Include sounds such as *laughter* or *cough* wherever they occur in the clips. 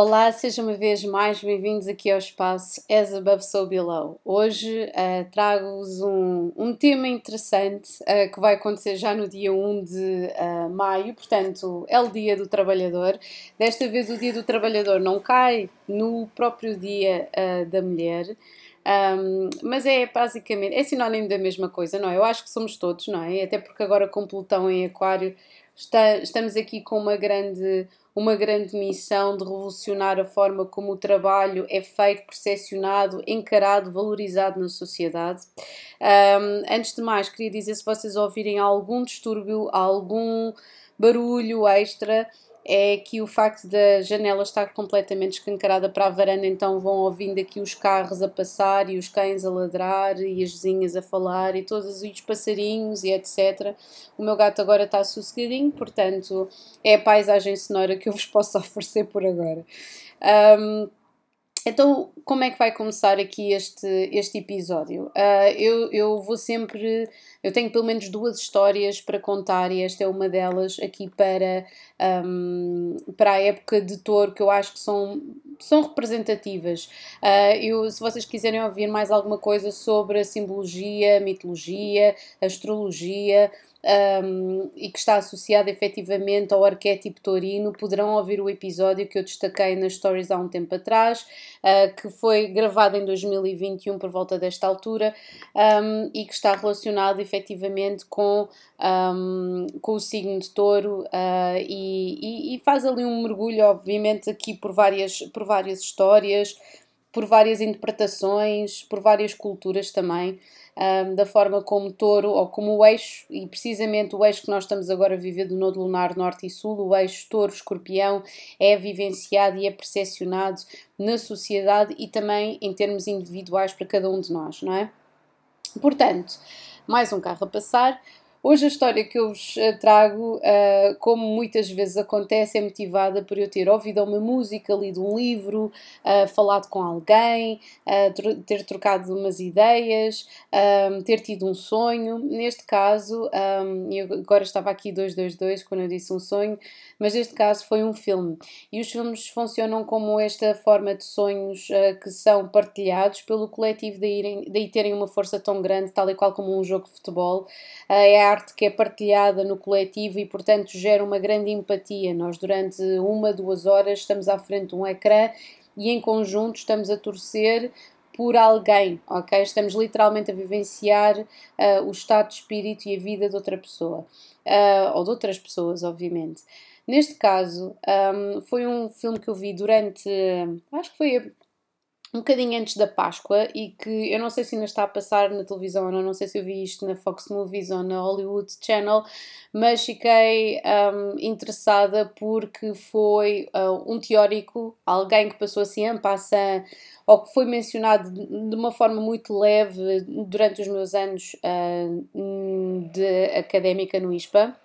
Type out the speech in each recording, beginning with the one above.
Olá, sejam uma vez mais bem-vindos aqui ao espaço As Above So Below. Hoje uh, trago-vos um, um tema interessante uh, que vai acontecer já no dia 1 de uh, maio, portanto, é o Dia do Trabalhador. Desta vez, o Dia do Trabalhador não cai no próprio Dia da Mulher. Um, mas é basicamente, é sinónimo da mesma coisa, não é? Eu acho que somos todos, não é? Até porque agora com Plutão em Aquário está, estamos aqui com uma grande uma grande missão de revolucionar a forma como o trabalho é feito, percepcionado, encarado, valorizado na sociedade. Um, antes de mais, queria dizer se vocês ouvirem algum distúrbio, algum barulho extra, é que o facto da janela estar completamente escancarada para a varanda, então vão ouvindo aqui os carros a passar e os cães a ladrar e as vizinhas a falar e todos os passarinhos e etc. O meu gato agora está sossegadinho, portanto é a paisagem sonora que eu vos posso *laughs* oferecer por agora. Um, então, como é que vai começar aqui este, este episódio? Uh, eu, eu vou sempre. Eu tenho pelo menos duas histórias para contar e esta é uma delas aqui para, um, para a época de touro que eu acho que são, são representativas. Uh, eu, se vocês quiserem ouvir mais alguma coisa sobre a simbologia, a mitologia, a astrologia, um, e que está associado efetivamente ao arquétipo taurino, poderão ouvir o episódio que eu destaquei nas stories há um tempo atrás, uh, que foi gravado em 2021 por volta desta altura um, e que está relacionado efetivamente com, um, com o signo de touro uh, e, e, e faz ali um mergulho, obviamente, aqui por várias, por várias histórias, por várias interpretações, por várias culturas também um, da forma como touro, ou como o eixo, e precisamente o eixo que nós estamos agora a viver do Nodo Lunar Norte e Sul, o eixo touro-escorpião, é vivenciado e é percepcionado na sociedade e também em termos individuais para cada um de nós, não é? Portanto, mais um carro a passar. Hoje a história que eu vos eh, trago, uh, como muitas vezes acontece, é motivada por eu ter ouvido uma música, lido um livro, uh, falado com alguém, uh, ter trocado umas ideias, ter tido um sonho. Neste caso, um, eu agora estava aqui 222 quando eu disse um sonho, mas neste caso foi um filme. E os filmes funcionam como esta forma de sonhos que são partilhados pelo coletivo, daí, daí terem uma força tão grande, tal e qual como um jogo de futebol. é arte que é partilhada no coletivo e, portanto, gera uma grande empatia. Nós, durante uma, duas horas, estamos à frente de um ecrã e, em conjunto, estamos a torcer por alguém, ok? Estamos literalmente a vivenciar uh, o estado de espírito e a vida de outra pessoa, uh, ou de outras pessoas, obviamente. Neste caso, um, foi um filme que eu vi durante, acho que foi um bocadinho antes da Páscoa e que eu não sei se ainda está a passar na televisão ou não, não sei se eu vi isto na Fox Movies ou na Hollywood Channel, mas fiquei um, interessada porque foi uh, um teórico, alguém que passou assim en passant ou que foi mencionado de uma forma muito leve durante os meus anos uh, de académica no ISPA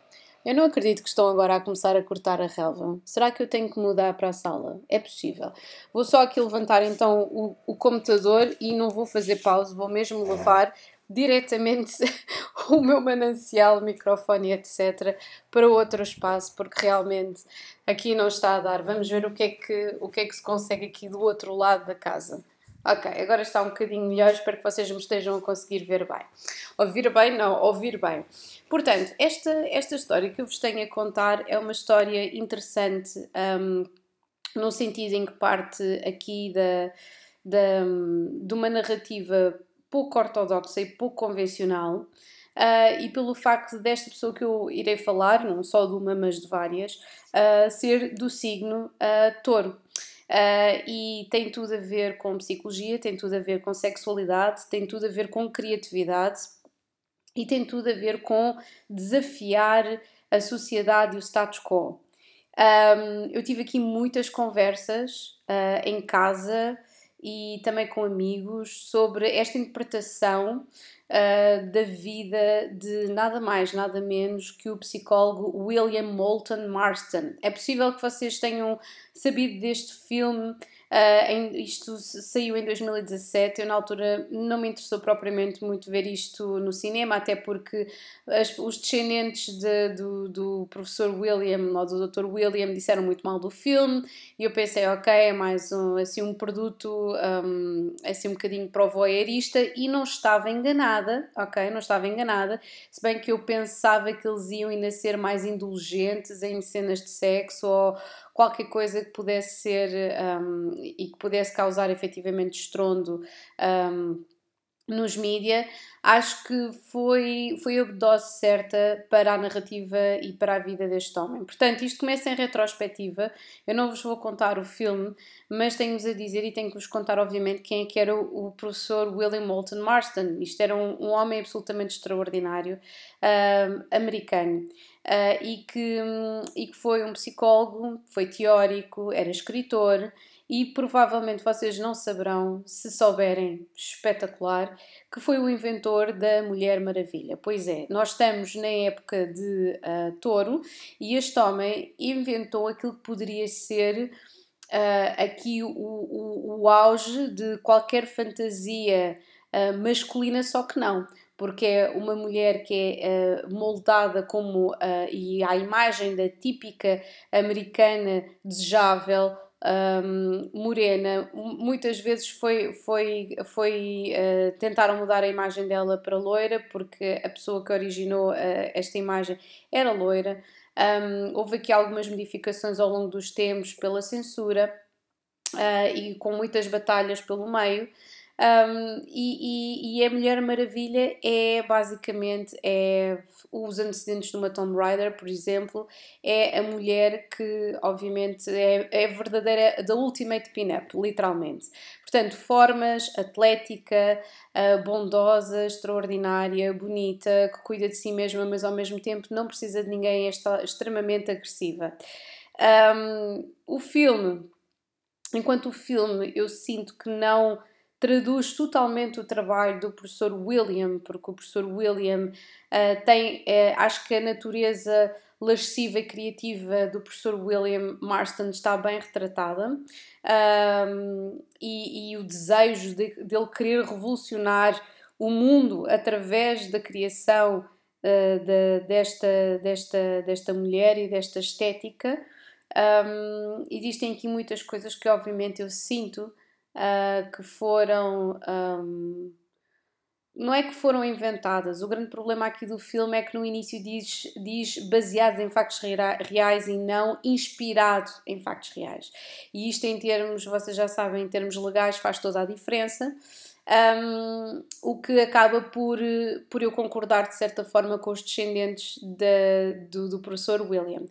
eu não acredito que estão agora a começar a cortar a relva. Será que eu tenho que mudar para a sala? É possível. Vou só aqui levantar então o, o computador e não vou fazer pausa, vou mesmo levar diretamente *laughs* o meu manancial, microfone, etc., para outro espaço, porque realmente aqui não está a dar. Vamos ver o que é que, o que, é que se consegue aqui do outro lado da casa. Ok, agora está um bocadinho melhor, espero que vocês me estejam a conseguir ver bem. Ouvir bem? Não, ouvir bem. Portanto, esta, esta história que eu vos tenho a contar é uma história interessante, um, no sentido em que parte aqui da, da, de uma narrativa pouco ortodoxa e pouco convencional, uh, e pelo facto desta pessoa que eu irei falar, não só de uma, mas de várias, uh, ser do signo uh, touro. Uh, e tem tudo a ver com psicologia, tem tudo a ver com sexualidade, tem tudo a ver com criatividade e tem tudo a ver com desafiar a sociedade e o status quo. Um, eu tive aqui muitas conversas uh, em casa e também com amigos sobre esta interpretação uh, da vida de nada mais, nada menos que o psicólogo William Moulton Marston. É possível que vocês tenham sabido deste filme Uh, em, isto saiu em 2017. Eu, na altura, não me interessou propriamente muito ver isto no cinema, até porque as, os descendentes de, do, do professor William ou do Dr. William disseram muito mal do filme. E eu pensei, ok, é mais um, assim, um produto um, assim um bocadinho voyeurista. E não estava enganada, ok? Não estava enganada. Se bem que eu pensava que eles iam ainda ser mais indulgentes em cenas de sexo ou qualquer coisa que pudesse ser um, e que pudesse causar efetivamente estrondo um, nos mídia, acho que foi, foi a dose certa para a narrativa e para a vida deste homem. Portanto, isto começa em retrospectiva. Eu não vos vou contar o filme, mas tenho-vos a dizer e tenho que vos contar, obviamente, quem é que era o, o professor William Moulton Marston. Isto era um, um homem absolutamente extraordinário, uh, americano. Uh, e, que, e que foi um psicólogo, foi teórico, era escritor e provavelmente vocês não saberão, se souberem, espetacular, que foi o inventor da Mulher Maravilha. Pois é, nós estamos na época de uh, touro e este homem inventou aquilo que poderia ser uh, aqui o, o, o auge de qualquer fantasia uh, masculina, só que não porque é uma mulher que é uh, moldada como uh, e à imagem da típica americana desejável, um, morena. Muitas vezes foi, foi, foi uh, tentaram mudar a imagem dela para loira, porque a pessoa que originou uh, esta imagem era loira. Um, houve aqui algumas modificações ao longo dos tempos pela censura uh, e com muitas batalhas pelo meio. Um, e, e, e, a Mulher Maravilha é basicamente é os antecedentes de uma Tomb Raider, por exemplo, é a mulher que obviamente é, é verdadeira da Ultimate Pin-Up, literalmente. Portanto, formas, atlética, uh, bondosa, extraordinária, bonita, que cuida de si mesma, mas ao mesmo tempo não precisa de ninguém, é extremamente agressiva. Um, o filme, enquanto o filme eu sinto que não traduz totalmente o trabalho do professor William, porque o professor William uh, tem, uh, acho que a natureza lasciva e criativa do professor William Marston está bem retratada um, e, e, o desejo de, dele querer revolucionar o mundo através da criação uh, de, desta, desta, desta mulher e desta estética. Um, existem aqui muitas coisas que, obviamente, eu sinto uh, que foram. Um, não é que foram inventadas, o grande problema aqui do filme é que no início diz, diz baseados em factos reais e não inspirado em factos reais. E isto, em termos, vocês já sabem, em termos legais, faz toda a diferença. Um, o que acaba por, por eu concordar de certa forma com os descendentes de, do, do professor William.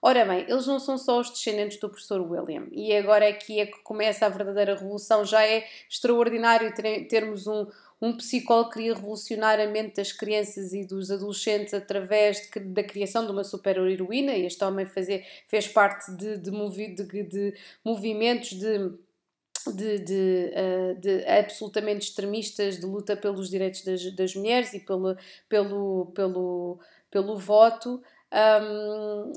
Ora bem, eles não são só os descendentes do professor William, e agora aqui é que começa a verdadeira revolução. Já é extraordinário ter, termos um, um psicólogo que queria revolucionar a mente das crianças e dos adolescentes através de, da criação de uma super-heroína. Este homem fazer, fez parte de, de, movi, de, de movimentos de. De, de, uh, de, absolutamente extremistas de luta pelos direitos das, das mulheres e pelo, pelo, pelo, pelo voto. Um,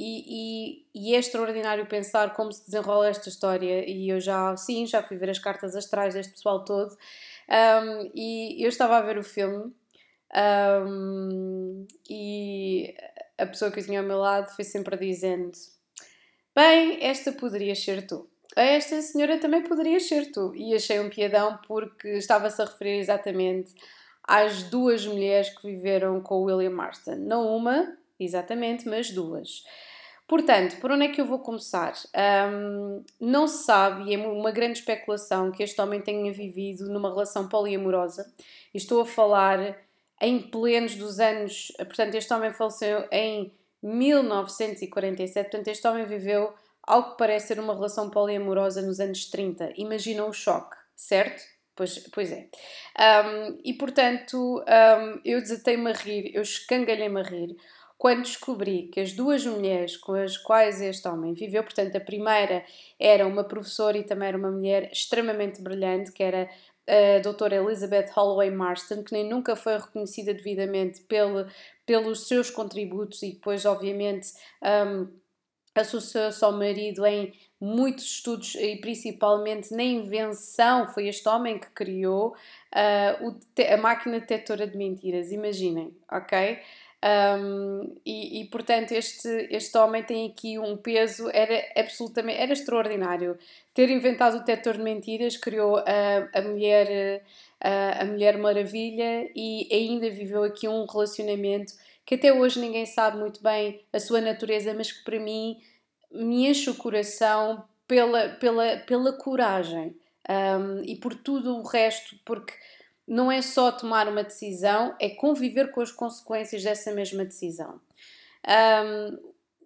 e, e, e, é extraordinário pensar como se desenrola esta história. E eu já, sim, já fui ver as cartas astrais deste pessoal todo. Um, e eu estava a ver o filme um, e a pessoa que eu tinha ao meu lado foi sempre dizendo: Bem, esta poderia ser tu. Esta senhora também poderia ser tu. E achei um piadão porque estava-se a referir exatamente às duas mulheres que viveram com o William Marston. Não uma, exatamente, mas duas. Portanto, por onde é que eu vou começar? Um, não se sabe, e é uma grande especulação, que este homem tenha vivido numa relação poliamorosa. Estou a falar em plenos dos anos. Portanto, este homem faleceu em 1947. Portanto, este homem viveu algo que parece ser uma relação poliamorosa nos anos 30. Imaginam o choque, certo? Pois, pois é. Um, e portanto, um, eu desatei-me a rir, eu escangalhei-me a rir quando descobri que as duas mulheres com as quais este homem viveu, portanto, a primeira era uma professora e também era uma mulher extremamente brilhante, que era a doutora Elizabeth Holloway Marston, que nem nunca foi reconhecida devidamente pelo, pelos seus contributos e depois, obviamente, um, associou-se ao marido em muitos estudos e principalmente na invenção, foi este homem que criou uh, a máquina detectora de mentiras, imaginem, ok? Um, e, e, portanto este, este homem tem aqui um peso, era absolutamente, era extraordinário. Ter inventado o detector de mentiras, criou a, a mulher a, a Mulher Maravilha e ainda viveu aqui um relacionamento que até hoje ninguém sabe muito bem a sua natureza, mas que para mim me enche o coração pela, pela, pela coragem um, e por tudo o resto, porque não é só tomar uma decisão, é conviver com as consequências dessa mesma decisão. Um,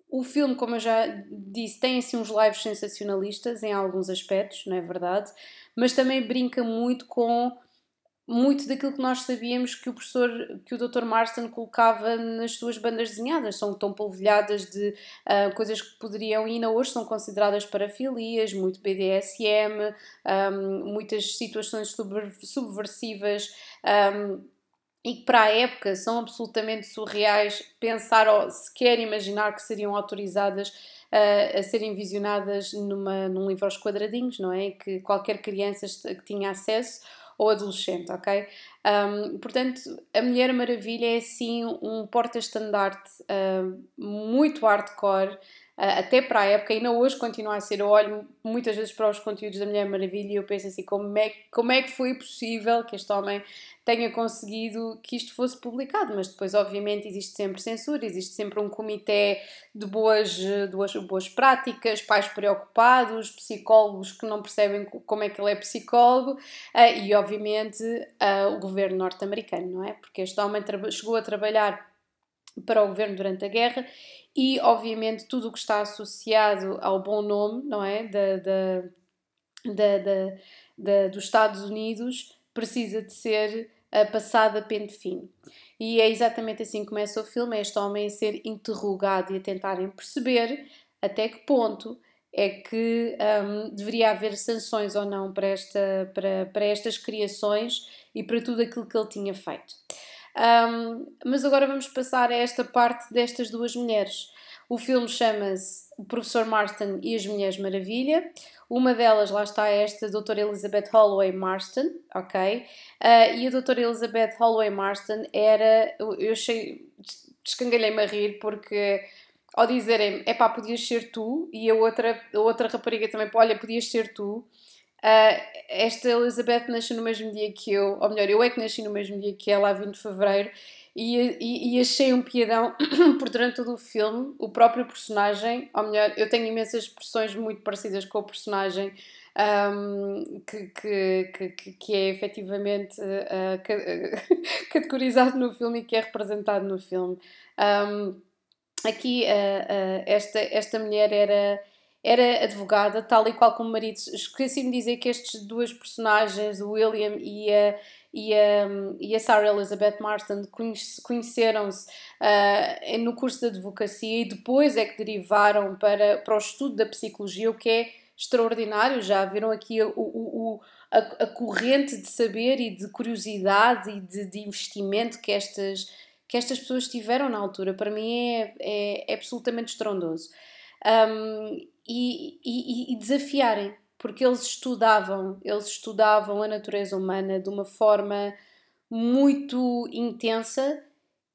o filme, como eu já disse, tem assim uns lives sensacionalistas em alguns aspectos, não é verdade? Mas também brinca muito com muito daquilo que nós sabíamos que o professor, que o Dr. Marston colocava nas suas bandas desenhadas. São tão polvilhadas de uh, coisas que poderiam, e ainda hoje são consideradas parafilias, muito BDSM, um, muitas situações subversivas. Um, e que para a época são absolutamente surreais pensar ou sequer imaginar que seriam autorizadas uh, a serem visionadas numa, num livro aos quadradinhos, não é? Que qualquer criança que tinha acesso ou adolescente, ok? Um, portanto, a Mulher Maravilha é sim um porta-estandarte uh, muito hardcore, até para a época, ainda hoje continua a ser. Eu olho muitas vezes para os conteúdos da Mulher Maravilha e eu penso assim: como é, como é que foi possível que este homem tenha conseguido que isto fosse publicado? Mas depois, obviamente, existe sempre censura, existe sempre um comitê de boas, de boas, boas práticas, pais preocupados, psicólogos que não percebem como é que ele é psicólogo uh, e, obviamente, uh, o governo norte-americano, não é? Porque este homem chegou a trabalhar para o governo durante a guerra e, obviamente, tudo o que está associado ao bom nome, não é? Da, da, da, da, dos Estados Unidos precisa de ser uh, passado a pente fino. E é exatamente assim que começa o filme: é este homem a ser interrogado e a tentarem perceber até que ponto é que um, deveria haver sanções ou não para, esta, para, para estas criações e para tudo aquilo que ele tinha feito. Um, mas agora vamos passar a esta parte destas duas mulheres. O filme chama-se O Professor Marston e as Mulheres Maravilha. Uma delas, lá está esta, a doutora Elizabeth Holloway Marston, ok? Uh, e a doutora Elizabeth Holloway Marston era, eu achei, descangalhei-me a rir porque ao dizerem, é pá, podias ser tu, e a outra, a outra rapariga também, olha, podias ser tu, Uh, esta Elizabeth nasceu no mesmo dia que eu, ou melhor, eu é que nasci no mesmo dia que ela, a 20 de fevereiro, e, e, e, achei um piadão *coughs* por durante todo o filme. O próprio personagem, ou melhor, eu tenho imensas expressões muito parecidas com o personagem. Um, que, que, que, que, é efetivamente uh, *laughs* categorizado no filme e que é representado no filme. Um, aqui, uh, esta, esta mulher era era advogada, tal e qual como marido. Esqueci-me de dizer que estes duas personagens, o William e a, e a, e a Sarah Elizabeth Marston, conheceram-se uh, no curso de advocacia e depois é que derivaram para, para o estudo da psicologia, o que é extraordinário. Já viram aqui o, o, o a, a, corrente de saber e de curiosidade e de, de investimento que estas, que estas pessoas tiveram na altura. Para mim é, é, é absolutamente estrondoso. Um, e, e, e desafiarem, porque eles estudavam, eles estudavam a natureza humana de uma forma muito intensa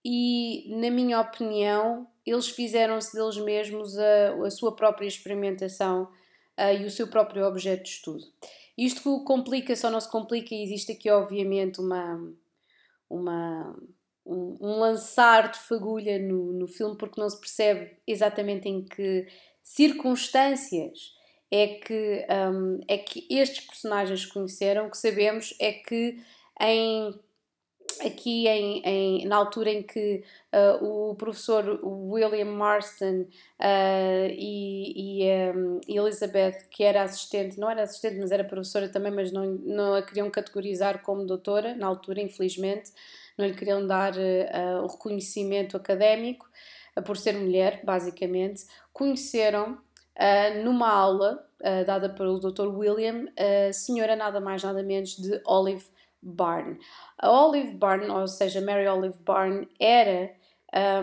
e, na minha opinião, eles fizeram-se deles mesmos a, a sua própria experimentação uh, e o seu próprio objeto de estudo. Isto complica, só não se complica, e existe aqui, obviamente, uma, uma, um, um lançar de fagulha no, no filme, porque não se percebe exatamente em que circunstâncias é que, um, é que estes personagens conheceram, o que sabemos é que em, aqui em, em, na altura em que uh, o professor William Marston uh, e, e um, Elizabeth, que era assistente, não era assistente, mas era professora também, mas não, não a queriam categorizar como doutora, na altura, infelizmente, não lhe queriam dar uh, o reconhecimento académico por ser mulher, basicamente, conheceram uh, numa aula uh, dada pelo Dr. William, a senhora nada mais nada menos de Olive Barn. A Olive Barn, ou seja, Mary Olive Barn, era,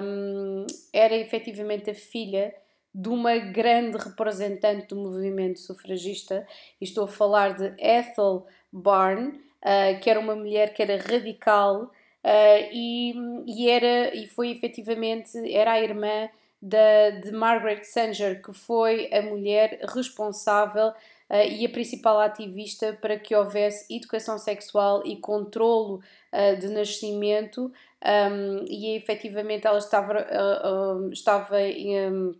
um, era efetivamente a filha de uma grande representante do movimento sufragista, e estou a falar de Ethel Barn, uh, que era uma mulher que era radical uh, e, e, era, e foi efetivamente, era a irmã da, de Margaret Sanger, que foi a mulher responsável Uh, e a principal ativista para que houvesse educação sexual e controlo uh, de nascimento. Um, e efetivamente ela estava, estava um,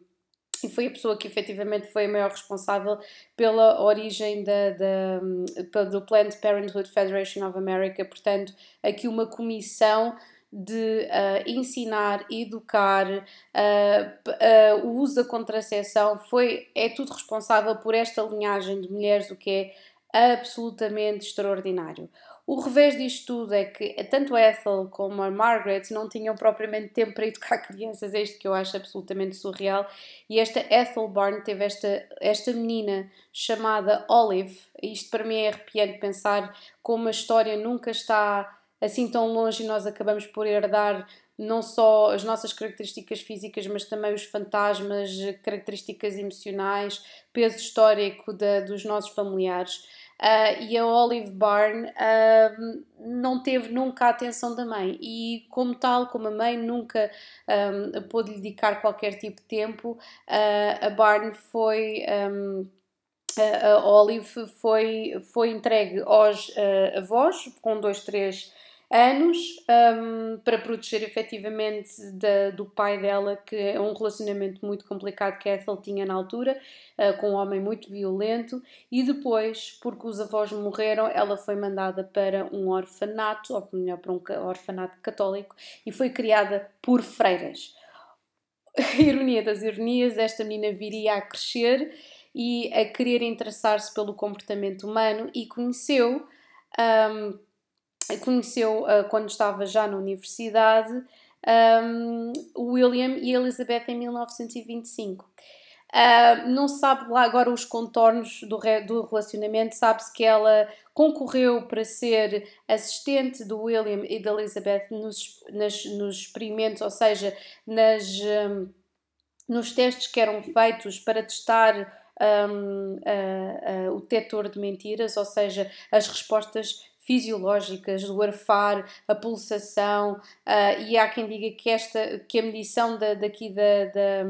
e foi a pessoa que efetivamente foi a maior responsável pela origem da, da, do Planned Parenthood Federation of America, portanto, aqui uma comissão de uh, ensinar, educar, uh, uh, o uso da contracepção, foi, é tudo responsável por esta linhagem de mulheres, o que é absolutamente extraordinário. O revés disto tudo é que tanto a Ethel como a Margaret não tinham propriamente tempo para educar *laughs* crianças, é isto que eu acho absolutamente surreal. E esta Ethel Barn teve esta, esta menina chamada Olive, isto para mim é arrepiante pensar como a história nunca está assim tão longe e nós acabamos por herdar não só as nossas características físicas, mas também os fantasmas, características emocionais, peso histórico dos nossos familiares. Uh, e a Olive Barn uh, não teve nunca a atenção da mãe. E como tal, como a mãe nunca um, pôde lhe dedicar qualquer tipo de tempo, uh, a Barn foi um, a Olive foi, foi entregue aos avós com dois, três anos um, para proteger efetivamente da, do pai dela, que é um relacionamento muito complicado que a Ethel tinha na altura, uh, com um homem muito violento, e depois, porque os avós morreram, ela foi mandada para um orfanato, ou melhor, para um orfanato católico, e foi criada por freiras. *laughs* Ironia das ironias, esta menina viria a crescer e a querer interessar-se pelo comportamento humano e conheceu. Um, conheceu uh, quando estava já na universidade um, William e Elizabeth em 1925. Uh, ah, não se sabe lá agora os contornos do, do relacionamento, sabe-se que ela concorreu para ser assistente do William e da Elizabeth nos, nas, nos experimentos, ou seja, nas, um, nos testes que eram feitos para testar um, uh, uh, o detector de mentiras, ou seja, as respostas fisiológicas, do arfar, a pulsação, uh, e há quem diga que, esta, que a medição da, daqui da, da,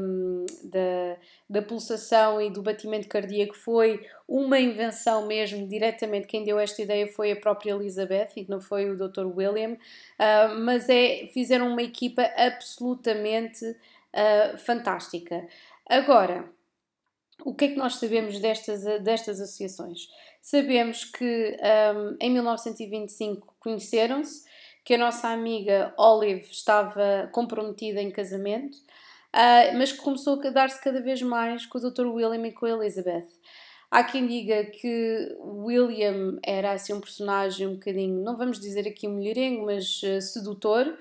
da, da, pulsação e do batimento cardíaco foi uma invenção mesmo, diretamente quem deu esta ideia foi a própria Elizabeth e não foi o Dr. William, uh, mas é, fizeram uma equipa absolutamente uh, fantástica. Agora, o que é que nós sabemos destas, destas associações? Sabemos que um, em 1925 conheceram-se, que a nossa amiga Olive estava comprometida em casamento, uh, mas que começou a dar-se cada vez mais com o Dr. William e com a Elizabeth. Há quem diga que William era assim um personagem um bocadinho, não vamos dizer aqui um mulherengo, mas uh, sedutor.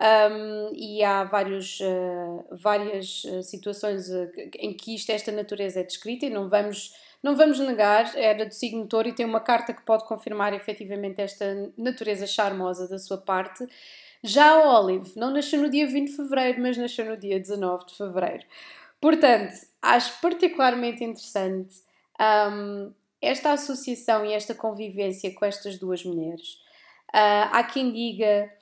Um, e há vários, uh, várias situações em que isto, esta natureza é descrita e não vamos não vamos negar, era do signo touro e tem uma carta que pode confirmar efetivamente esta natureza charmosa da sua parte. Já a Olive não nasceu no dia 20 de fevereiro, mas nasceu no dia 19 de fevereiro. Portanto, acho particularmente interessante um, esta associação e esta convivência com estas duas mulheres. Uh, há quem diga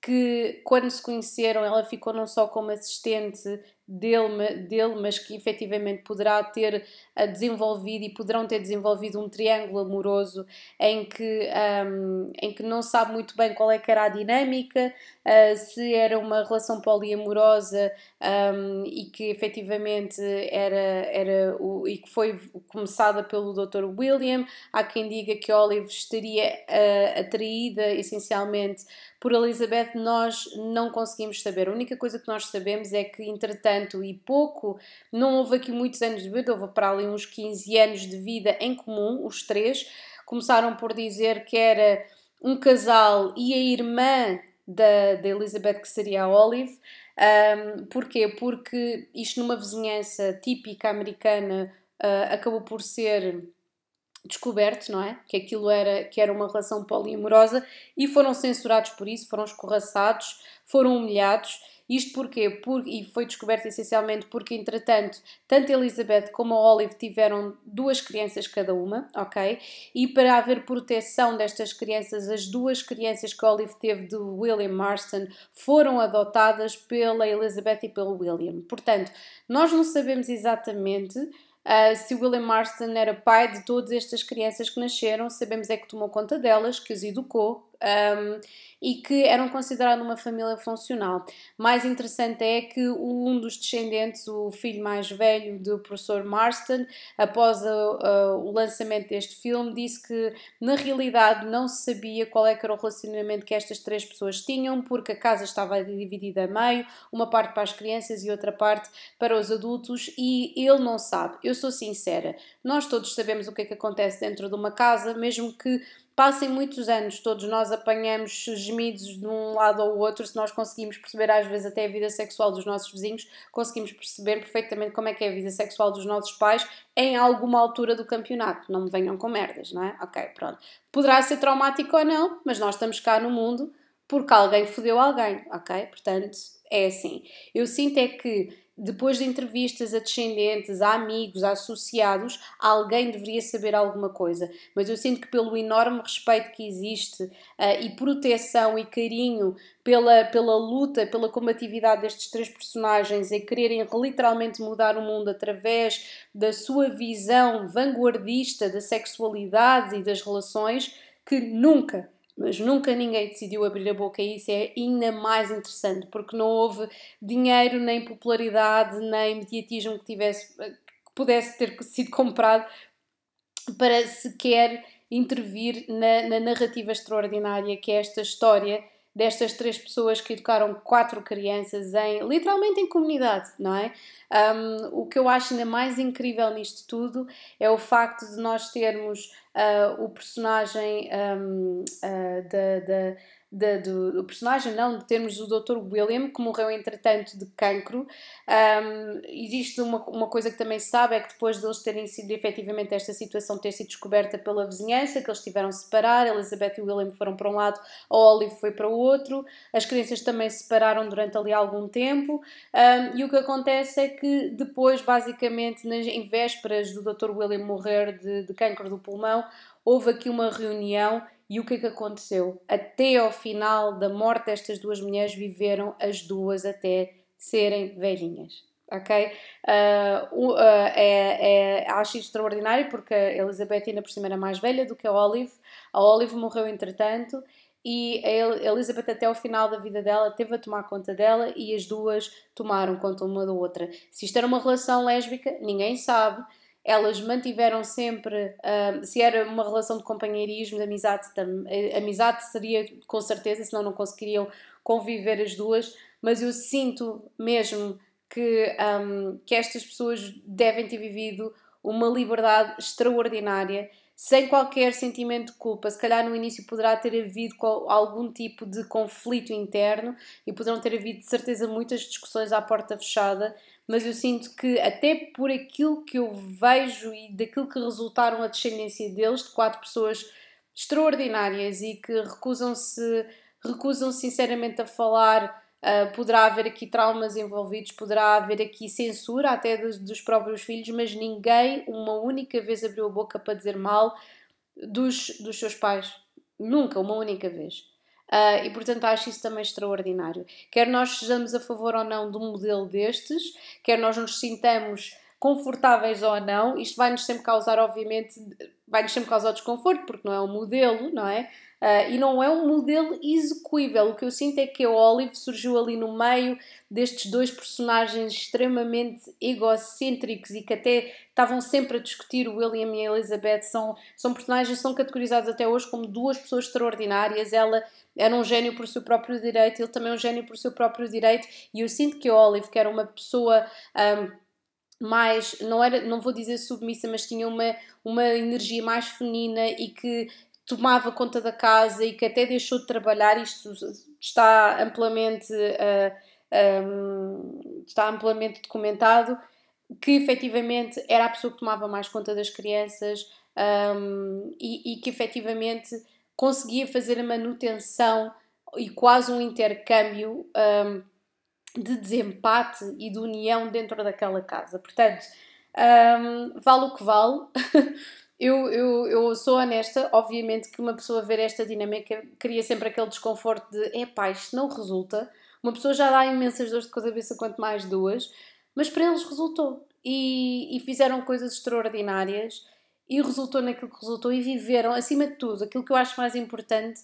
que quando se conheceram ela ficou não só como assistente dele, dele, mas que efetivamente poderá ter uh, desenvolvido e poderão ter desenvolvido um triângulo amoroso em que, um, em que não sabe muito bem qual é que era a dinâmica, uh, se era uma relação poliamorosa um, e que efetivamente era, era o, e que foi começada pelo Dr. William. Há quem diga que Olive estaria uh, atraída essencialmente por Elizabeth, nós não conseguimos saber. A única coisa que nós sabemos é que, entretanto, tanto e pouco, não houve aqui muitos anos de vida, houve para ali uns 15 anos de vida em comum, os três. Começaram por dizer que era um casal e a irmã da, da Elizabeth, que seria a Olive. Um, porquê? Porque isto numa vizinhança típica americana uh, acabou por ser descoberto, não é? Que aquilo era, que era uma relação poliamorosa e foram censurados por isso, foram escorraçados, foram humilhados. Isto porquê? Por, e foi descoberto essencialmente porque, entretanto, tanto Elizabeth como a Olive tiveram duas crianças cada uma, ok? E para haver proteção destas crianças, as duas crianças que a Olive teve de William Marston foram adotadas pela Elizabeth e pelo William. Portanto, nós não sabemos exatamente Uh, se William Marston era pai de todas estas crianças que nasceram, sabemos é que tomou conta delas, que as educou um, e que eram considerados uma família funcional. Mais interessante é que um dos descendentes, o filho mais velho do professor Marston, após a, a, o lançamento deste filme, disse que na realidade não se sabia qual é que era o relacionamento que estas três pessoas tinham, porque a casa estava dividida a meio, uma parte para as crianças e outra parte para os adultos, e ele não sabe. Eu sou sincera, nós todos sabemos o que é que acontece dentro de uma casa, mesmo que passem muitos anos, todos nós apanhamos gemidos de um lado ou outro, se nós conseguimos perceber às vezes até a vida sexual dos nossos vizinhos, conseguimos perceber perfeitamente como é que é a vida sexual dos nossos pais em alguma altura do campeonato. Não me venham com merdas, não é? Ok, pronto. Poderá ser traumático ou não, mas nós estamos cá no mundo porque alguém fodeu alguém, ok? Portanto, é assim. Eu sinto é que depois de entrevistas a descendentes, a amigos, a associados, alguém deveria saber alguma coisa. Mas eu sinto que, pelo enorme respeito que existe uh, e proteção e carinho pela, pela luta, pela combatividade destes três personagens e quererem literalmente mudar o mundo através da sua visão vanguardista da sexualidade e das relações, que nunca mas nunca ninguém decidiu abrir a boca e isso é ainda mais interessante, porque não houve dinheiro, nem popularidade, nem mediatismo que, tivesse, que pudesse ter sido comprado para sequer intervir na, na narrativa extraordinária que é esta história destas três pessoas que educaram quatro crianças em literalmente em comunidade, não é? Um, o que eu acho ainda mais incrível nisto tudo é o facto de nós termos uh, o personagem um, uh, da, da de, do, do, personagem, não, de termos o Dr. William, que morreu entretanto de cancro. Um, existe uma, uma coisa que também se sabe, é que depois deles terem sido efetivamente esta situação ter sido descoberta pela vizinhança, que eles tiveram se separar, Elizabeth e William foram para um lado, a Olive foi para o outro, as crianças também se separaram durante ali algum tempo, um, e o que acontece é que depois, basicamente, nas, em vésperas do Dr. William morrer de, de cancro do pulmão, houve aqui uma reunião e o que é que aconteceu? Até ao final da morte destas duas mulheres, viveram as duas até serem velhinhas. Ok? Uh, uh, é, é, acho extraordinário porque a Elizabeth ainda por cima era mais velha do que a Olive. A Olive morreu entretanto e a Elizabeth até ao final da vida dela teve a tomar conta dela e as duas tomaram conta uma da outra. Se isto era uma relação lésbica, ninguém sabe elas mantiveram sempre, uh, se era uma relação de companheirismo, de amizade, de, amizade seria com certeza, senão não conseguiriam conviver as duas, mas eu sinto mesmo que, um, que estas pessoas devem ter vivido uma liberdade extraordinária, sem qualquer sentimento de culpa. Se calhar no início poderá ter havido algum tipo de conflito interno e poderão ter havido, de certeza, muitas discussões à porta fechada, mas eu sinto que até por aquilo que eu vejo e daquilo que resultaram a descendência deles, de quatro pessoas extraordinárias e que recusam-se recusam sinceramente a falar, uh, poderá haver aqui traumas envolvidos, poderá haver aqui censura até dos, dos próprios filhos, mas ninguém uma única vez abriu a boca para dizer mal dos, dos seus pais. Nunca, uma única vez. Uh, e portanto acho isso também extraordinário. Quer nós sejamos a favor ou não de um modelo destes, quer nós nos sintamos confortáveis ou não, isto vai-nos sempre causar, obviamente, vai-nos sempre causar desconforto, porque não é um modelo, não é? Uh, e não é um modelo execuível. O que eu sinto é que a Olive surgiu ali no meio destes dois personagens extremamente egocêntricos e que até estavam sempre a discutir. O William e a Elizabeth são, são personagens são categorizados até hoje como duas pessoas extraordinárias. Ela era um gênio por seu próprio direito, ele também é um gênio por seu próprio direito. E eu sinto que a Olive, que era uma pessoa. Um, mais, não era, não vou dizer submissa, mas tinha uma, uma energia mais feminina e que tomava conta da casa e que até deixou de trabalhar, isto está amplamente, uh, um, está amplamente documentado, que efetivamente era a pessoa que tomava mais conta das crianças um, e, e, que efetivamente conseguia fazer a manutenção e quase um intercâmbio um, de desempate e de união dentro daquela casa. Portanto, um, vale o que vale. *laughs* eu, eu, eu sou honesta, obviamente que uma pessoa ver esta dinâmica cria sempre aquele desconforto de epá, isto não resulta. Uma pessoa já dá imensas dores de cabeça, quanto mais duas, mas para eles resultou. E, e fizeram coisas extraordinárias e resultou naquilo que resultou e viveram, acima de tudo, aquilo que eu acho mais importante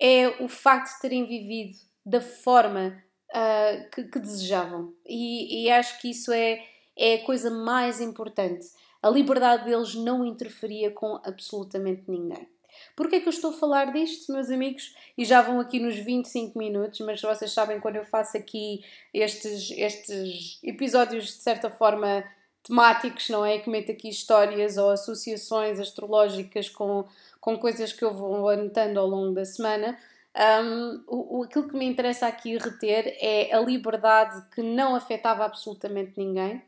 é o facto de terem vivido da forma uh, que, que, desejavam. E, e, acho que isso é, é a coisa mais importante. A liberdade deles não interferia com absolutamente ninguém. Porquê é que eu estou a falar disto, meus amigos? E já vão aqui nos 25 minutos, mas vocês sabem quando eu faço aqui estes, estes episódios de certa forma temáticos, não é? Que meto aqui histórias ou associações astrológicas com, com coisas que eu vou anotando ao longo da semana. Um, o, aquilo que me interessa aqui reter é a liberdade que não afetava absolutamente ninguém.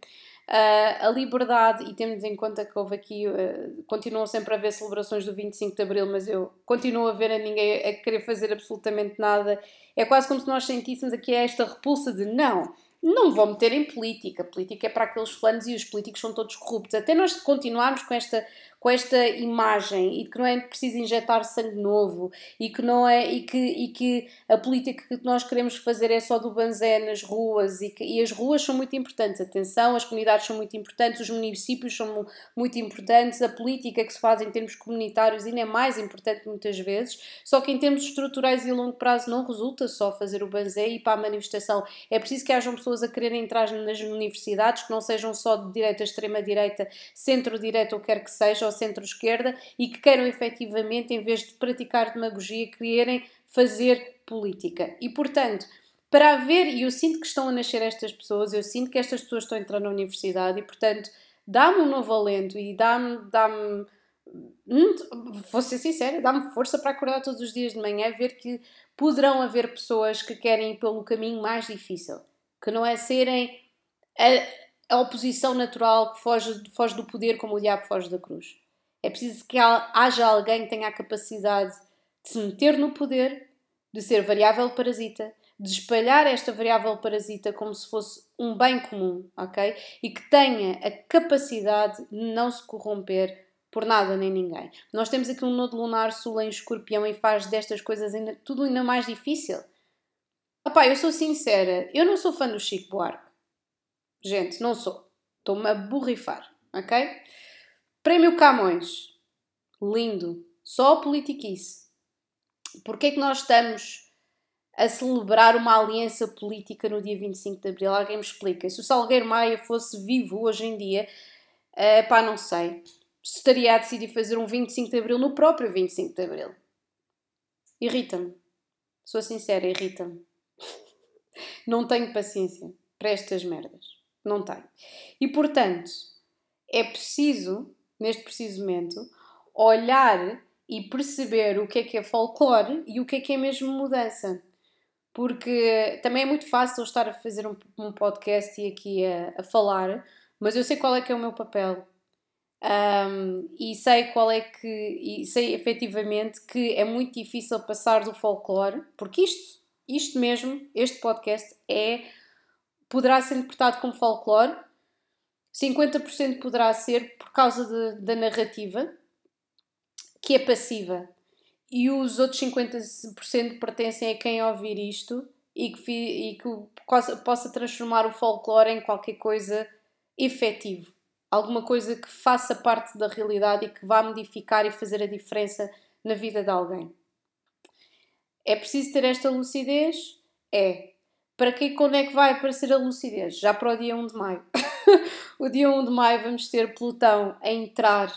Uh, a liberdade, e temos em conta que houve aqui, uh, continuam sempre a haver celebrações do 25 de Abril, mas eu continuo a ver a ninguém a querer fazer absolutamente nada. É quase como se nós sentíssemos aqui esta repulsa de não, não vou meter em política. Política é para aqueles flanos e os políticos são todos corruptos. Até nós continuarmos com esta com esta imagem e que não é preciso injetar sangue novo e que não é e que, e que a política que nós queremos fazer é só do banzé nas ruas e, que, e as ruas são muito importantes, atenção, as comunidades são muito importantes, os municípios são muito importantes, a política que se faz em termos comunitários ainda é mais importante muitas vezes, só que em termos estruturais e a longo prazo não resulta só fazer o banzé e ir para a manifestação, é preciso que hajam pessoas a quererem entrar nas universidades que não sejam só de direita, extrema-direita, centro-direita ou quer que seja, centro-esquerda e que queiram efetivamente, em vez de praticar demagogia, quererem fazer política. E, portanto, para haver, e eu sinto que estão a nascer estas pessoas, eu sinto que estas pessoas estão a entrar na universidade e, portanto, dá-me um novo alento e dá-me. Dá-me hum, vou ser sincera, dá-me força para acordar todos os dias de manhã ver que poderão haver pessoas que querem ir pelo caminho mais difícil, que não é serem a, a oposição natural que foge, foge do poder como o diabo foge da cruz. É preciso que haja alguém que tenha a capacidade de se meter no poder, de ser variável parasita, de espalhar esta variável parasita como se fosse um bem comum, ok? E que tenha a capacidade de não se corromper por nada nem ninguém. Nós temos aqui um nodo lunar sul em escorpião e faz destas coisas ainda, tudo ainda mais difícil. Opá, eu sou sincera, eu não sou fã do Chico Buarque. Gente, não sou. Estou-me a borrifar, ok? Prémio Camões. Lindo. Só politiquice. Porquê é que nós estamos a celebrar uma aliança política no dia 25 de Abril? Alguém me explica. Se o Salgueiro Maia fosse vivo hoje em dia, uh, pá, não sei. Estaria a decidir fazer um 25 de Abril no próprio 25 de Abril. Irrita-me. Sou sincera, irrita-me. *laughs* Não tenho paciência para estas merdas. Não tenho. E portanto, é preciso neste preciso momento, olhar e perceber o que é que é folclore e o que é que é mesmo mudança. Porque também é muito fácil estar a fazer um, um podcast e aqui a, a, falar, mas eu sei qual é que é o meu papel. Um, e sei qual é que. E sei efetivamente que é muito difícil passar do folclore, porque isto, isto mesmo, este podcast, é. poderá ser interpretado como folclore, 50% poderá ser por causa de, da narrativa, que é passiva, e os outros 50% pertencem a quem ouvir isto e que, e que possa transformar o folclore em qualquer coisa efetivo. Alguma coisa que faça parte da realidade e que vá modificar e fazer a diferença na vida de alguém. É preciso ter esta lucidez? É. Para que quando é que vai aparecer a lucidez? Já para o dia 1 de maio. *laughs* *laughs* o dia 1 de maio vamos ter Plutão a entrar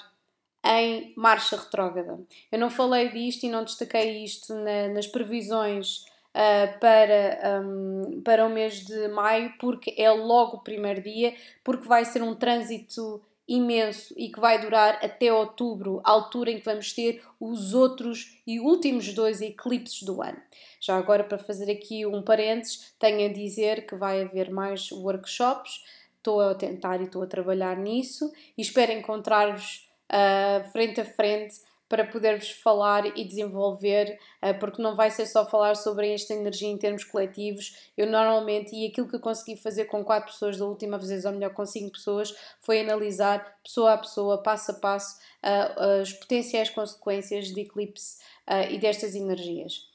em marcha retrógrada. Eu não falei disto e não destaquei isto na, nas previsões uh, para, um, para o mês de maio, porque é logo o primeiro dia, porque vai ser um trânsito imenso e que vai durar até outubro, altura em que vamos ter os outros e últimos dois eclipses do ano. Já agora, para fazer aqui um parênteses, tenho a dizer que vai haver mais workshops estou a tentar e estou a trabalhar nisso e espero encontrar-vos uh, frente a frente para poder-vos falar e desenvolver, eh, porque não vai ser só falar sobre esta energia em termos coletivos. Eu normalmente, e aquilo que eu consegui fazer com quatro pessoas da última vez, ou melhor, com cinco pessoas, foi analisar pessoa a pessoa, passo a passo, eh, as potenciais consequências de eclipse e destas energias.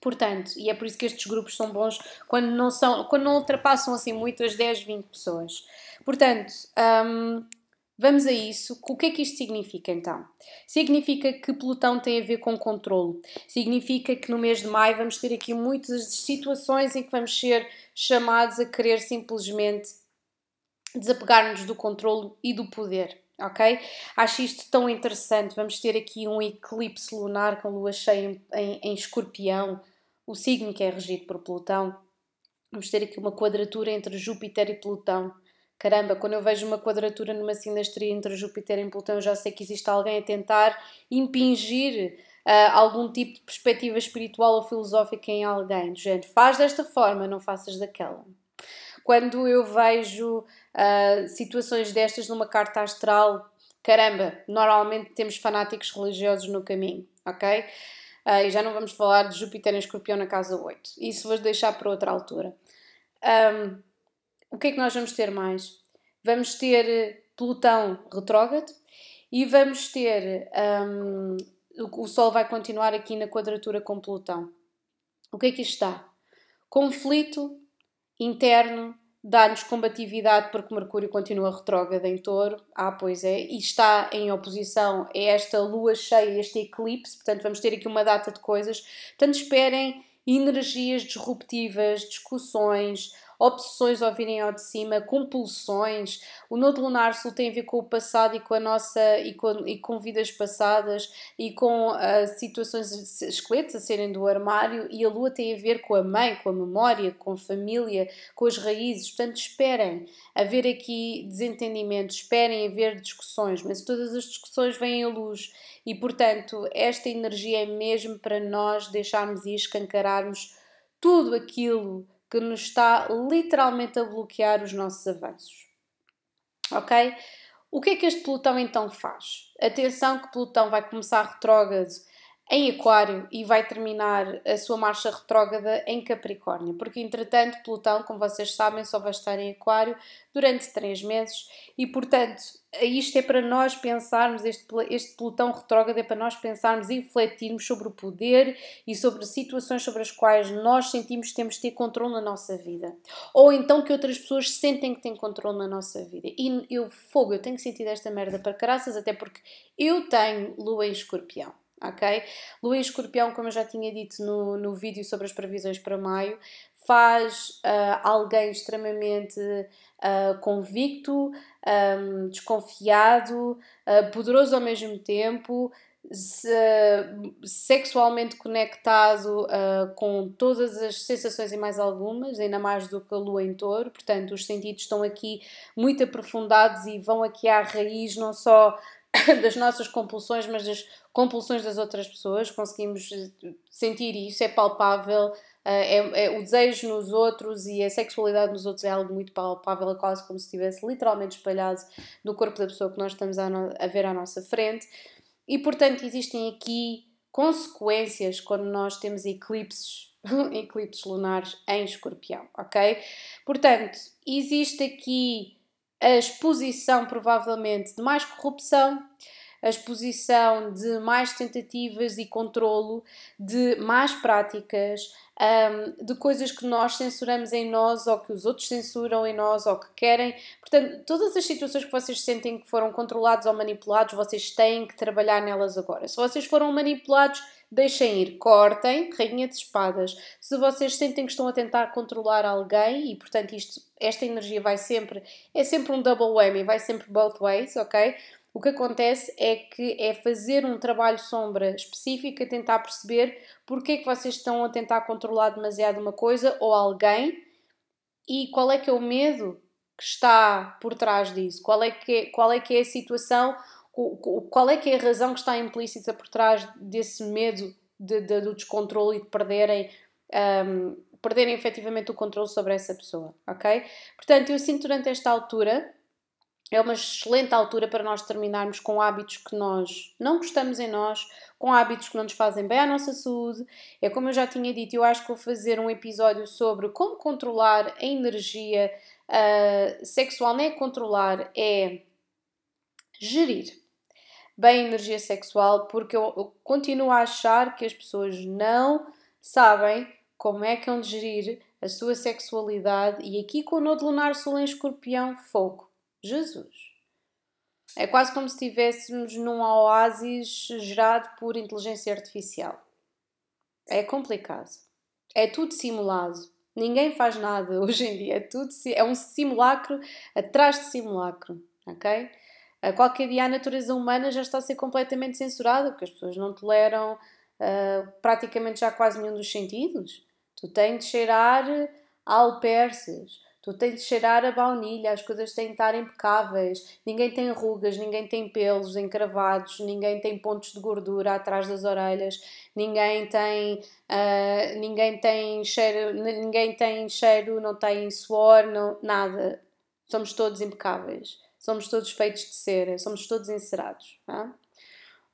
Portanto, e é por isso que estes grupos são bons quando não, são, quando não ultrapassam assim muito as 10, 20 pessoas. Portanto, um, Vamos a isso. O que é que isto significa então? Significa que Plutão tem a ver com controle. Significa que no mês de maio vamos ter aqui muitas situações em que vamos ser chamados a querer simplesmente desapegar-nos do controle e do poder. Ok? Acho isto tão interessante. Vamos ter aqui um eclipse lunar com lua cheia em, em, em escorpião, o signo que é regido por Plutão. Vamos ter aqui uma quadratura entre Júpiter e Plutão caramba, quando eu vejo uma quadratura numa sinastria entre Júpiter e Plutão, eu já sei que existe alguém a tentar impingir uh, algum tipo de perspectiva espiritual ou filosófica em alguém. Do género, faz desta forma, não faças daquela. Quando eu vejo uh, situações destas numa carta astral, caramba, normalmente temos fanáticos religiosos no caminho, ok? Uh, e já não vamos falar de Júpiter em escorpião na casa 8. Isso vou deixar para outra altura. Um, o que é que nós vamos ter mais? Vamos ter eh, Plutão retrógrado e vamos ter. Um, o Sol vai continuar aqui na quadratura com Plutão. O que é que isto está? Conflito interno dá-nos combatividade porque Mercúrio continua retrógrado em touro. Ah, pois é. E está em oposição a esta lua cheia, este eclipse. Portanto, vamos ter aqui uma data de coisas. Portanto, esperem energias disruptivas, discussões, obsessões ao virem ao de cima, compulsões. O nodo lunar sul tem a ver com o passado e com a nossa e com, e com vidas passadas e com uh, situações esqueletos a serem do armário e a lua tem a ver com a mãe, com a memória, com a família, com as raízes. Portanto, esperem haver aqui desentendimento, esperem haver discussões, mas todas as discussões vêm à luz e, portanto, esta energia é mesmo para nós deixarmos e escancararmos tudo aquilo que nos está literalmente a bloquear os nossos avanços. Ok? O que é que este Plutão então faz? Atenção que Plutão vai começar retrógrado em Aquário e vai terminar a sua marcha retrógrada em Capricórnio, porque entretanto Plutão, como vocês sabem, só vai estar em Aquário durante três meses e, portanto, isto é para nós pensarmos, este, este Plutão retrógrado é para nós pensarmos e refletirmos sobre o poder e sobre situações sobre as quais nós sentimos que temos de ter controle na nossa vida, ou então que outras pessoas sentem que têm controle na nossa vida. E eu, fogo, eu tenho sentido esta merda para caraças, até porque eu tenho lua em escorpião ok? Lua em escorpião, como eu já tinha dito no, no vídeo sobre as previsões para maio, faz uh, alguém extremamente uh, convicto, um, desconfiado, uh, poderoso ao mesmo tempo, se, sexualmente conectado com todas as sensações e mais algumas, ainda mais do que a lua em touro, portanto, os sentidos estão aqui muito aprofundados e vão aqui à raiz não só *laughs* das nossas compulsões, mas das compulsões das outras pessoas, conseguimos eh, sentir isso, é palpável, eh, é, é, o desejo nos outros e a sexualidade nos outros é algo muito palpável, é quase como se estivesse literalmente espalhado no corpo da pessoa que nós estamos a, no, a ver à nossa frente. E portanto, existem aqui consequências quando nós temos eclipses, *laughs* eclipses lunares em escorpião, ok? Portanto, existe aqui a exposição, provavelmente, de mais corrupção, a exposição de mais tentativas e controlo, de mais práticas, um, de coisas que nós censuramos em nós ou que os outros censuram em nós ou que querem. Portanto, todas as situações que vocês sentem que foram controlados ou manipulados, vocês têm que trabalhar nelas agora. Se vocês foram manipulados, deixem ir, cortem, rainha de espadas. Se vocês sentem que estão a tentar controlar alguém e, portanto, isto, esta energia vai sempre, é sempre um double whammy, vai sempre both ways, ok? O que acontece é que é fazer um trabalho sombra específico, a tentar perceber porque é que vocês estão a tentar controlar demasiado uma coisa ou alguém e qual é que é o medo que está por trás disso, qual é que é, qual é, que é a situação, qual é que é a razão que está implícita por trás desse medo de, de, do descontrole e de perderem um, perderem efetivamente o controle sobre essa pessoa, ok? Portanto, eu sinto durante esta altura é uma excelente altura para nós terminarmos com hábitos que nós não gostamos em nós, com hábitos que não nos fazem bem à nossa saúde. É como eu já tinha dito, eu acho que vou fazer um episódio sobre como controlar a energia uh, sexual. Não é controlar, é gerir bem energia sexual, porque eu, eu continuo a achar que as pessoas não sabem como é que vão gerir a sua sexualidade e aqui com o nodo lunar sul em escorpião, fogo. Jesus. É quase como se estivéssemos num oásis gerado por inteligência artificial. É complicado. É tudo simulado. Ninguém faz nada *laughs* hoje em dia. É, tudo, é um simulacro atrás de simulacro. Ok? Qualquer dia a natureza humana já está a ser completamente censurada, porque as pessoas não toleram uh, praticamente já quase nenhum dos sentidos. Tu tens de cheirar alperces, Tu tens de cheirar a baunilha, as coisas têm de estar impecáveis. Ninguém tem rugas, ninguém tem pelos encravados, ninguém tem pontos de gordura atrás das orelhas, ninguém tem, uh, ninguém tem cheiro, ninguém tem cheiro, não tem suor, não, nada. Somos todos impecáveis. Somos todos feitos de cera, somos todos encerados. Tá?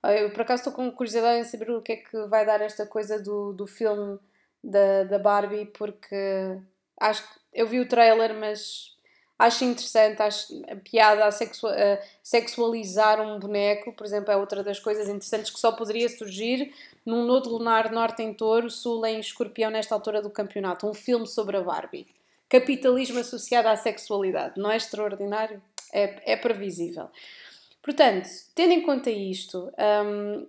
Eu por acaso estou com curiosidade em saber o que é que vai dar esta coisa do, do filme da, da Barbie, porque acho que eu vi o trailer, mas acho interessante, acho a piada a, a sexualizar um boneco, por exemplo, é outra das coisas interessantes que só poderia surgir num nodo lunar norte em touro, sul em escorpião nesta altura do campeonato. Um filme sobre a Barbie. Capitalismo associado à sexualidade. Não é extraordinário? É, é previsível. Portanto, tendo em conta isto, um,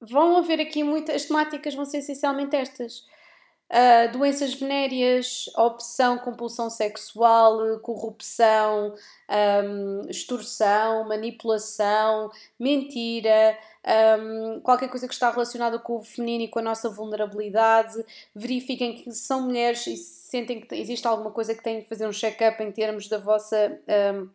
vão haver aqui muitas temáticas, vão ser essencialmente estas Uh, doenças venéreas, opção, compulsão sexual, corrupção, um, extorsão, manipulação, mentira, um, qualquer coisa que está relacionada com o feminino e com a nossa vulnerabilidade. Verifiquem que são mulheres e sentem que existe alguma coisa que têm de fazer um check-up em termos da vossa. Um,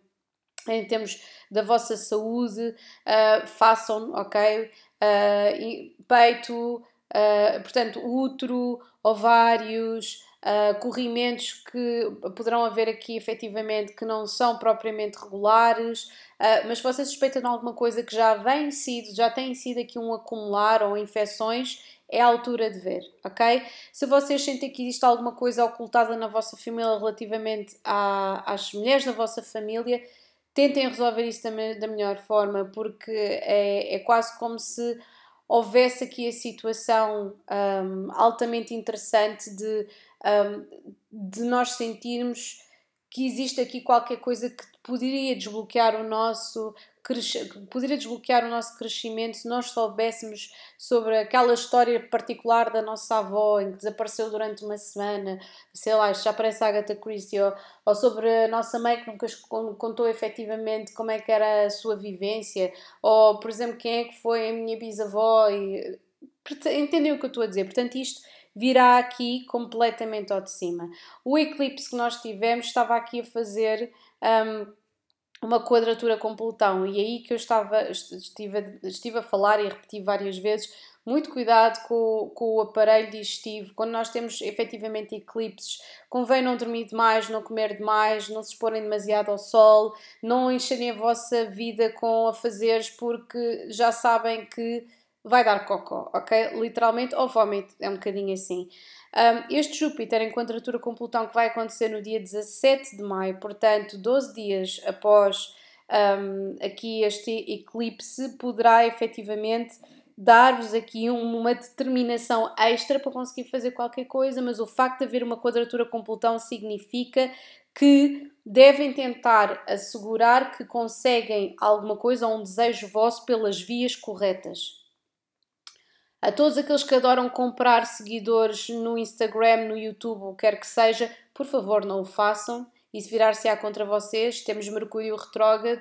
em termos da vossa saúde, uh, façam, ok? Uh, peito, Uh, portanto, útero, ovários, corrimentos que poderão haver aqui efetivamente que não são propriamente regulares, mas se você suspeita de alguma coisa que já vem sido, já tem sido aqui um acumular ou infecções, é a altura de ver, ok? Se vocês sentem que existe alguma coisa ocultada na vossa família relativamente à, às mulheres da vossa família, tentem resolver isso da, da melhor forma, porque é, é quase como se houvesse aqui a situação um, altamente interessante de, um, de nós sentirmos que existe aqui qualquer coisa que poderia desbloquear o nosso poderia desbloquear o nosso crescimento se nós soubéssemos sobre aquela história particular da nossa avó em que desapareceu durante uma semana, sei lá, isto já parece Agatha Christie, ou, ou sobre a nossa mãe que nunca contou efetivamente como é que era a sua vivência, ou por exemplo, quem é que foi a minha bisavó, e, entendem o que eu estou a dizer? Portanto, isto virá aqui completamente ao de cima. O eclipse que nós tivemos estava aqui a fazer um, uma quadratura com Plutão e aí que eu estava, estive, estive a falar e repeti várias vezes muito cuidado com, com o aparelho digestivo. Quando nós temos efetivamente eclipses, convém não dormir demais, não comer demais, não se exporem demasiado ao sol, não encherem a vossa vida com afazeres porque já sabem que vai dar cocó, ok? Literalmente, ou vómito, é um bocadinho assim. Um, este Júpiter em quadratura com Plutão que vai acontecer no dia 17 de maio, portanto, 12 dias após um, aqui este eclipse, poderá efetivamente dar-vos aqui uma determinação extra para conseguir fazer qualquer coisa, mas o facto de haver uma quadratura com Plutão significa que devem tentar assegurar que conseguem alguma coisa ou um desejo vosso pelas vias corretas. A todos aqueles que adoram comprar seguidores no Instagram, no YouTube, o que quer que seja, por favor não o façam. Se virar-se-á contra vocês, temos Mercúrio retrógrado,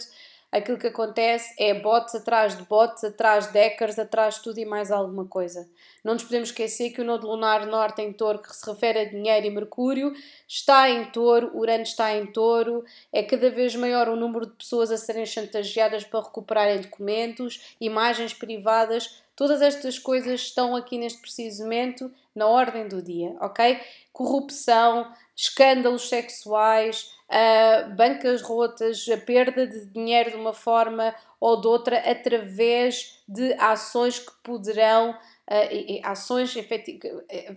aquilo que acontece é bots atrás de bots, atrás de hackers, atrás de tudo e mais alguma coisa. Não nos podemos esquecer que o nodo lunar norte em touro, que se refere a dinheiro e Mercúrio, está em touro, Urano está em touro, é cada vez maior o número de pessoas a serem chantageadas para recuperarem documentos, imagens privadas, Todas estas coisas estão aqui neste preciso momento na ordem do dia, ok? Corrupção, escândalos sexuais, uh, bancas rotas, a perda de dinheiro de uma forma ou de outra através de ações que poderão, uh, ações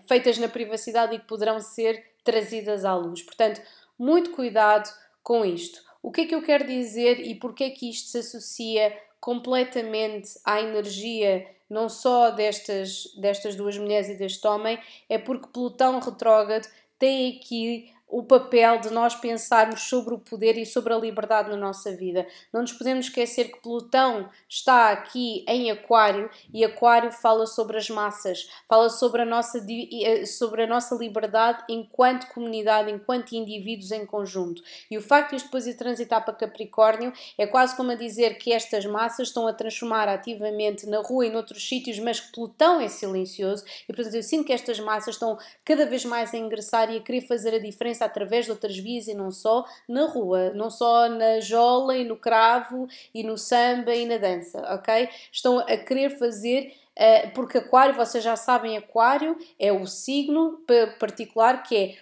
feitas na privacidade e que poderão ser trazidas à luz. Portanto, muito cuidado com isto. O que é que eu quero dizer e porque é que isto se associa completamente à energia não só destas, destas duas mulheres e deste homem, é porque Plutão retrógrado tem aqui o papel de nós pensarmos sobre o poder e sobre a liberdade na nossa vida. Não nos podemos esquecer que Plutão está aqui em Aquário e Aquário fala sobre as massas, fala sobre a nossa, eh, sobre a nossa liberdade enquanto comunidade, enquanto indivíduos em conjunto. E o facto de isto depois ir transitar para Capricórnio é quase como a dizer que estas massas estão a transformar ativamente na rua e noutros sítios, mas que Plutão é silencioso e portanto eu sinto que estas massas estão cada vez mais a ingressar e a querer fazer a diferença através de outras vias e não só na rua, não só na jola e no cravo e no samba e na dança, ok? Estão a querer fazer uh, porque Aquário, vocês já sabem, Aquário é o signo particular que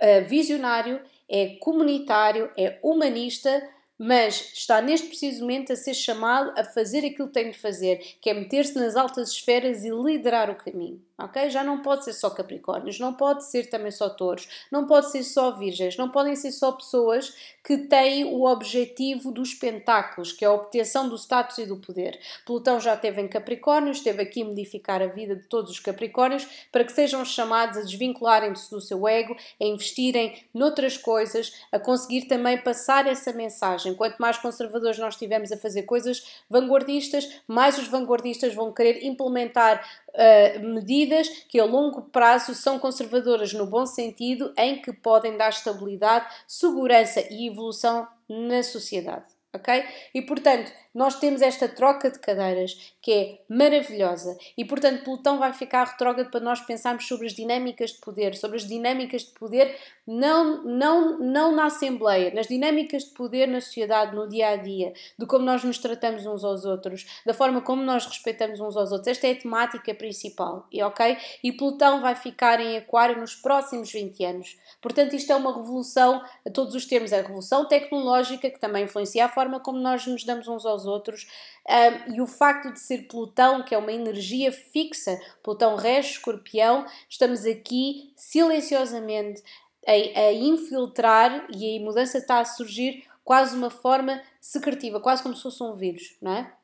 é uh, visionário, é comunitário, é humanista, mas está neste preciso momento a ser chamado a fazer aquilo que tem de fazer, que é meter-se nas altas esferas e liderar o caminho ok? Já não pode ser só Capricórnios, não pode ser também só Touros, não pode ser só Virgens, não podem ser só pessoas que têm o objetivo dos pentáculos, que é a obtenção do status e do poder. Plutão já esteve em Capricórnios, esteve aqui a modificar a vida de todos os Capricórnios para que sejam chamados a desvincularem-se do seu ego, a investirem noutras coisas, a conseguir também passar essa mensagem. Quanto mais conservadores nós estivermos a fazer coisas vanguardistas, mais os vanguardistas vão querer implementar uh, medidas que a longo prazo são conservadoras no bom sentido, em que podem dar estabilidade, segurança e evolução na sociedade. Ok? E portanto, nós temos esta troca de cadeiras que é maravilhosa e, portanto, Plutão vai ficar retrógrado para nós pensarmos sobre as dinâmicas de poder, sobre as dinâmicas de poder não, não, não na Assembleia, nas dinâmicas de poder na sociedade, no dia a dia, de como nós nos tratamos uns aos outros, da forma como nós respeitamos uns aos outros. Esta é a temática principal, ok? E Plutão vai ficar em Aquário nos próximos 20 anos. Portanto, isto é uma revolução a todos os termos, é a revolução tecnológica que também influencia a forma como nós nos damos uns aos outros um, e o facto de ser Plutão, que é uma energia fixa, Plutão rege escorpião, estamos aqui silenciosamente a, a infiltrar e a mudança está a surgir quase uma forma secretiva, quase como se fosse um vírus, não é?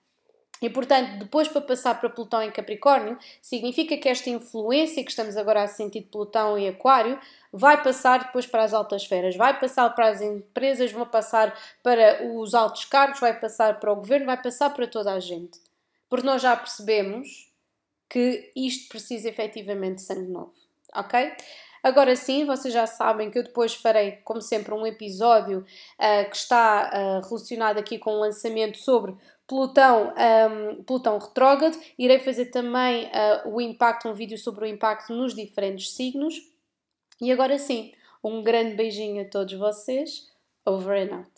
E portanto, depois para passar para Plutão em Capricórnio, significa que esta influência que estamos agora a sentir de Plutão em Aquário vai passar depois para as altas esferas, vai passar para as empresas, vai passar para os altos cargos, vai passar para o governo, vai passar para toda a gente. Porque nós já percebemos que isto precisa efetivamente de sangue novo, ok? Agora sim, vocês já sabem que eu depois farei, como sempre, um episódio uh, que está uh, relacionado aqui com o lançamento sobre Plutão, um, Plutão retrógrado. Irei fazer também uh, o impacto, um vídeo sobre o impacto nos diferentes signos. E agora sim, um grande beijinho a todos vocês. Over and out.